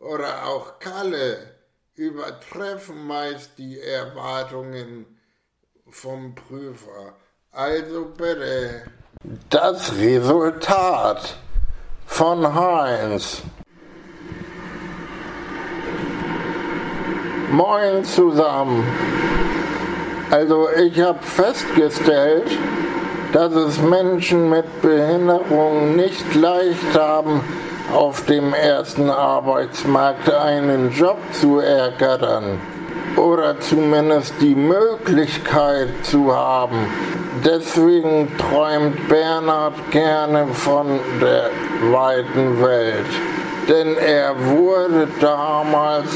oder auch Kalle übertreffen meist die Erwartungen vom Prüfer. Also bitte. Das Resultat von Heinz. Moin zusammen. Also ich habe festgestellt, dass es Menschen mit Behinderung nicht leicht haben, auf dem ersten Arbeitsmarkt einen Job zu ergattern oder zumindest die Möglichkeit zu haben. Deswegen träumt Bernhard gerne von der weiten Welt. Denn er wurde damals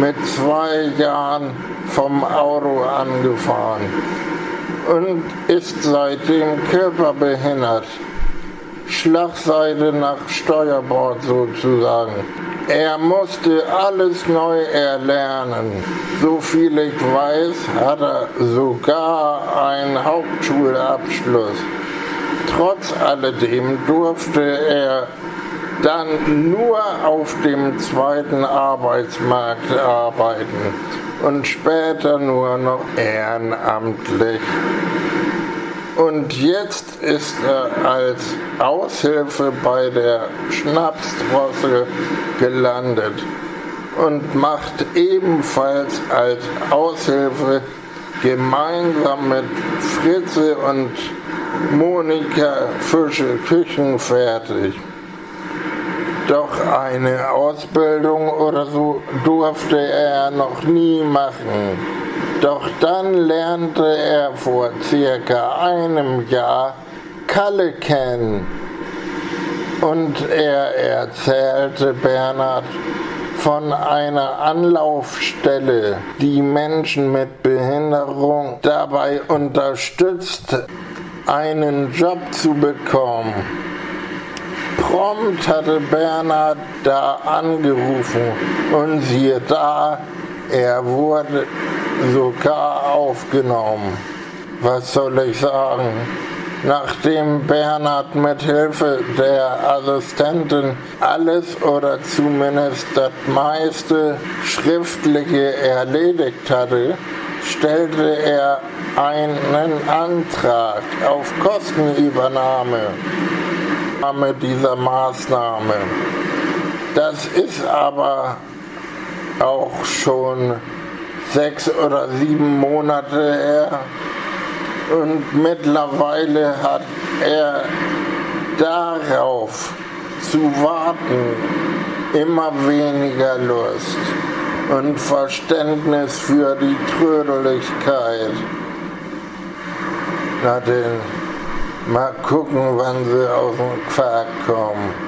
mit zwei Jahren vom Auto angefahren und ist seitdem körperbehindert. Schlagseite nach Steuerbord sozusagen. Er musste alles neu erlernen. So viel ich weiß, hat er sogar einen Hauptschulabschluss. Trotz alledem durfte er dann nur auf dem zweiten Arbeitsmarkt arbeiten und später nur noch ehrenamtlich. Und jetzt ist er als Aushilfe bei der Schnapsdrossel gelandet und macht ebenfalls als Aushilfe gemeinsam mit Fritze und Monika Fische Küchen fertig. Doch eine Ausbildung oder so durfte er noch nie machen. Doch dann lernte er vor circa einem Jahr Kalle kennen. Und er erzählte Bernhard von einer Anlaufstelle, die Menschen mit Behinderung dabei unterstützt, einen Job zu bekommen. Prompt hatte Bernhard da angerufen und siehe da, er wurde sogar aufgenommen. Was soll ich sagen? Nachdem Bernhard mit Hilfe der Assistentin alles oder zumindest das meiste Schriftliche erledigt hatte, stellte er einen Antrag auf Kostenübernahme dieser Maßnahme. Das ist aber auch schon sechs oder sieben Monate her und mittlerweile hat er darauf zu warten immer weniger Lust und Verständnis für die Trödeligkeit. Na denn, mal gucken, wann sie aus dem Quark kommen.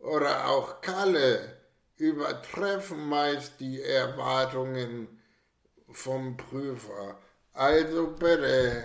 oder auch Kalle übertreffen meist die Erwartungen vom Prüfer. Also bitte.